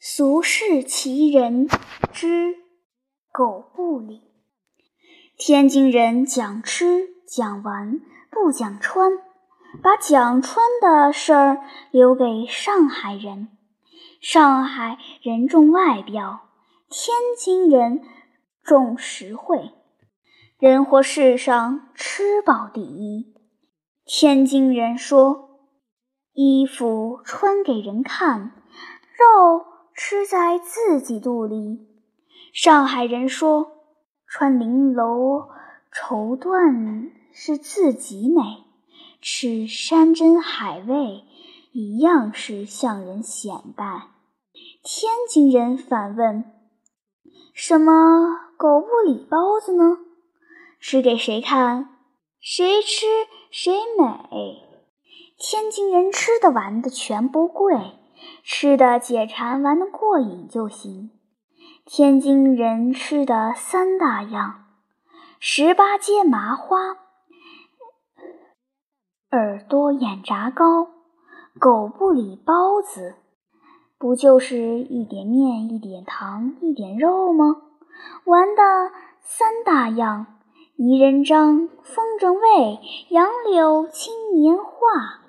俗世奇人之狗不理。天津人讲吃讲玩不讲穿，把讲穿的事儿留给上海人。上海人重外表，天津人重实惠。人活世上吃饱第一。天津人说：“衣服穿给人看，肉吃在自己肚里。”上海人说。穿绫罗绸缎是自己美，吃山珍海味一样是向人显摆。天津人反问：“什么狗不理包子呢？吃给谁看？谁吃谁美？”天津人吃的玩的全不贵，吃的解馋玩的过瘾就行。天津人吃的三大样：十八街麻花、耳朵眼炸糕、狗不理包子，不就是一点面、一点糖、一点肉吗？玩的三大样：泥人张、风筝喂、杨柳青年画，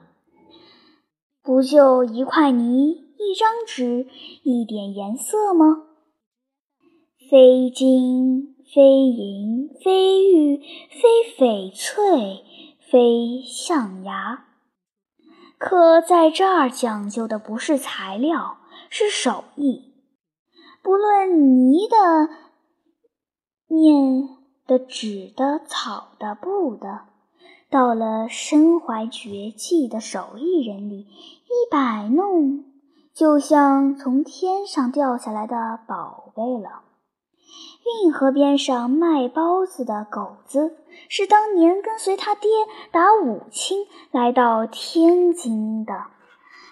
不就一块泥、一张纸、一点颜色吗？非金非银非玉非翡翠非象牙，可在这儿讲究的不是材料，是手艺。不论泥的、面的、纸的、草的、布的，到了身怀绝技的手艺人里，一摆弄，就像从天上掉下来的宝贝了。运河边上卖包子的狗子，是当年跟随他爹打武清来到天津的。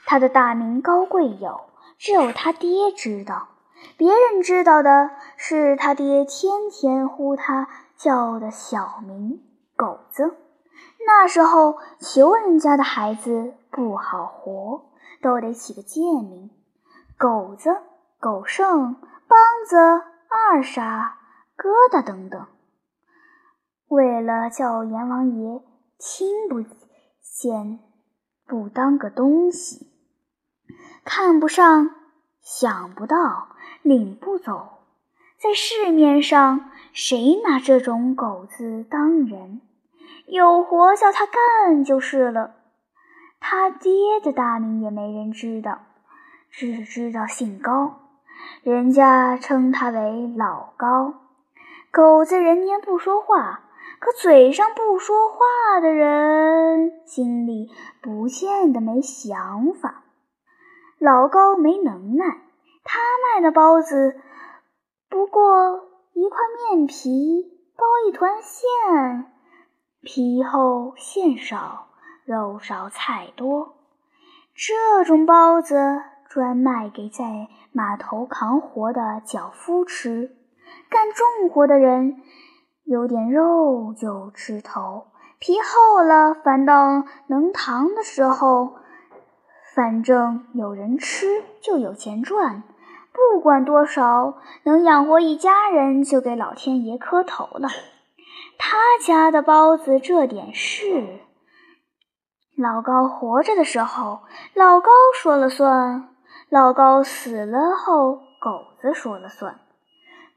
他的大名高贵有，只有他爹知道。别人知道的是他爹天天呼他叫的小名“狗子”。那时候穷人家的孩子不好活，都得起个贱名：狗子、狗剩、梆子。二傻、疙瘩等等，为了叫阎王爷听不见、不当个东西，看不上、想不到、领不走，在市面上谁拿这种狗子当人？有活叫他干就是了。他爹的大名也没人知道，只知道姓高。人家称他为老高，狗子人年不说话，可嘴上不说话的人心里不见得没想法。老高没能耐，他卖的包子不过一块面皮包一团馅，皮厚馅少，肉少菜多，这种包子。专卖给在码头扛活的脚夫吃，干重活的人有点肉就吃头，皮厚了反倒能扛的时候，反正有人吃就有钱赚，不管多少能养活一家人，就给老天爷磕头了。他家的包子这点事，老高活着的时候，老高说了算。老高死了后，狗子说了算。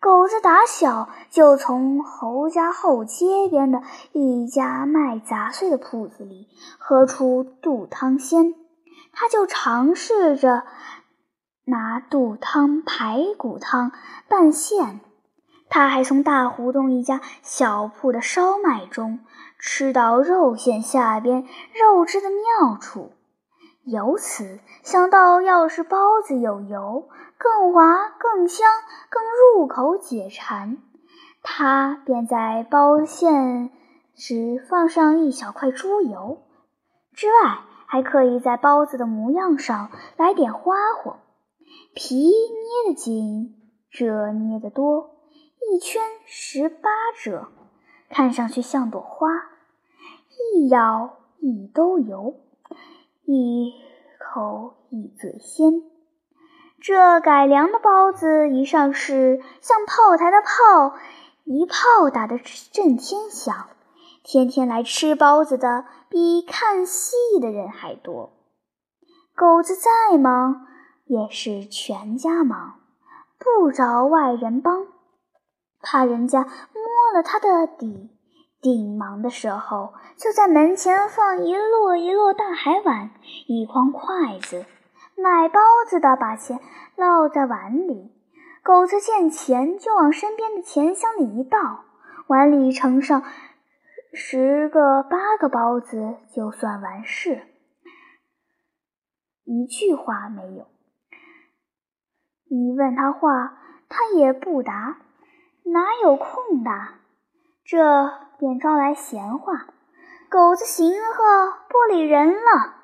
狗子打小就从侯家后街边的一家卖杂碎的铺子里喝出肚汤鲜，他就尝试着拿肚汤、排骨汤拌馅。他还从大胡同一家小铺的烧麦中吃到肉馅下边肉汁的妙处。由此想到，要是包子有油，更滑、更香、更入口解馋，他便在包馅时放上一小块猪油。之外，还可以在包子的模样上来点花活，皮捏得紧，褶捏得多，一圈十八褶，看上去像朵花，一咬一兜油。一口一嘴鲜，这改良的包子一上市，像炮台的炮，一炮打得震天响。天天来吃包子的比看戏的人还多。狗子再忙，也是全家忙，不着外人帮，怕人家摸了他的底。顶忙的时候，就在门前放一摞一摞大海碗，一筐筷子。买包子的把钱落在碗里，狗子见钱就往身边的钱箱里一倒，碗里盛上十个八个包子，就算完事。一句话没有。你问他话，他也不答，哪有空的？这便招来闲话。狗子行呵，不理人了。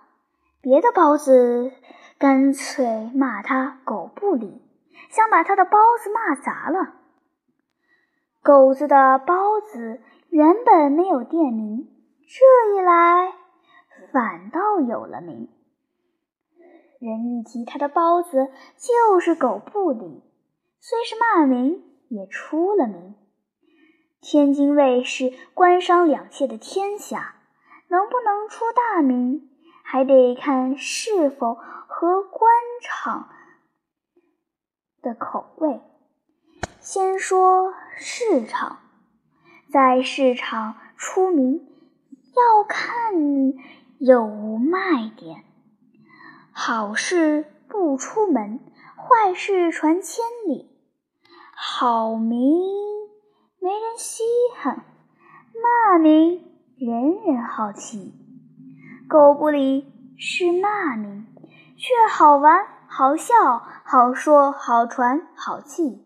别的包子。干脆骂他狗不理，想把他的包子骂砸了。狗子的包子原本没有店名，这一来反倒有了名。人一提他的包子，就是狗不理，虽是骂名，也出了名。天津卫是官商两界的天下，能不能出大名？还得看是否合官场的口味。先说市场，在市场出名，要看有无卖点。好事不出门，坏事传千里。好名没人稀罕，骂名人人好奇。狗不理是骂名，却好玩、好笑、好说、好传、好记，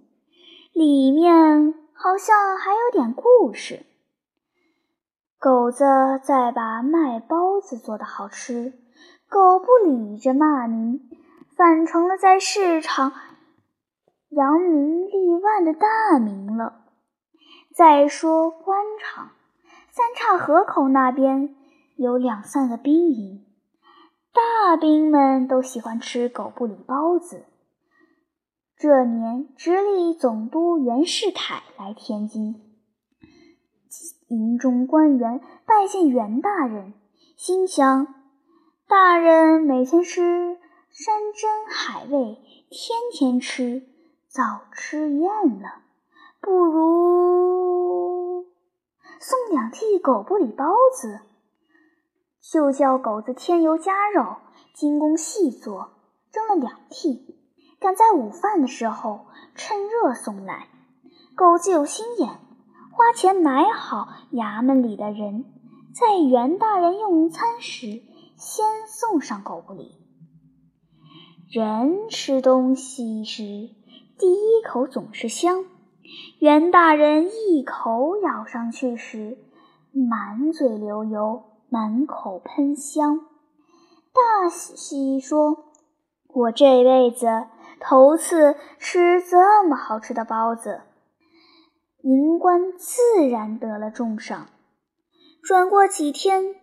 里面好像还有点故事。狗子再把卖包子做的好吃，狗不理这骂名，反成了在市场扬名立万的大名了。再说官场，三岔河口那边。有两三个兵营，大兵们都喜欢吃狗不理包子。这年，直隶总督袁世凯来天津，营中官员拜见袁大人，心想：大人每天吃山珍海味，天天吃，早吃厌了，不如送两屉狗不理包子。就叫狗子添油加肉，精工细作，蒸了两屉，赶在午饭的时候趁热送来。狗子有心眼，花钱买好衙门里的人，在袁大人用餐时先送上狗不理。人吃东西时第一口总是香，袁大人一口咬上去时，满嘴流油。满口喷香，大喜说：“我这辈子头次吃这么好吃的包子。”银官自然得了重赏。转过几天，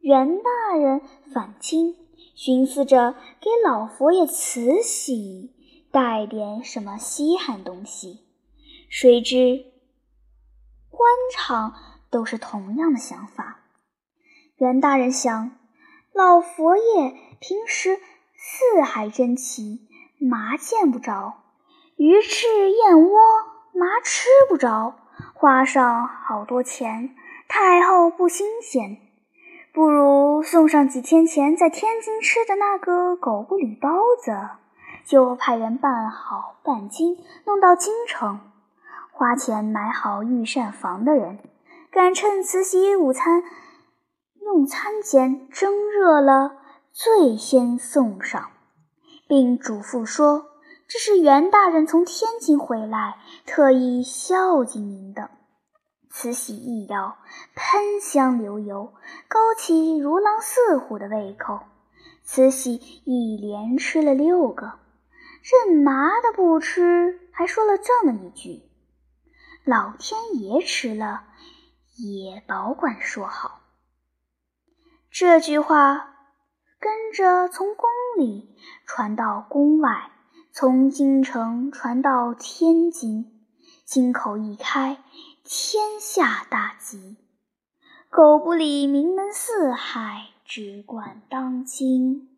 袁大人返京，寻思着给老佛爷慈禧带点什么稀罕东西，谁知官场都是同样的想法。袁大人想，老佛爷平时四海珍奇，麻见不着；鱼翅燕窝，麻吃不着。花上好多钱，太后不新鲜。不如送上几天前在天津吃的那个狗不理包子，就派人办好半斤，弄到京城，花钱买好御膳房的人，赶趁慈禧午餐。用餐间蒸热了，最先送上，并嘱咐说：“这是袁大人从天津回来，特意孝敬您的。”慈禧一咬，喷香流油，勾起如狼似虎的胃口。慈禧一连吃了六个，任麻的不吃，还说了这么一句：“老天爷吃了，也保管说好。”这句话跟着从宫里传到宫外，从京城传到天津，京口一开，天下大吉。狗不理名门四海，只管当今。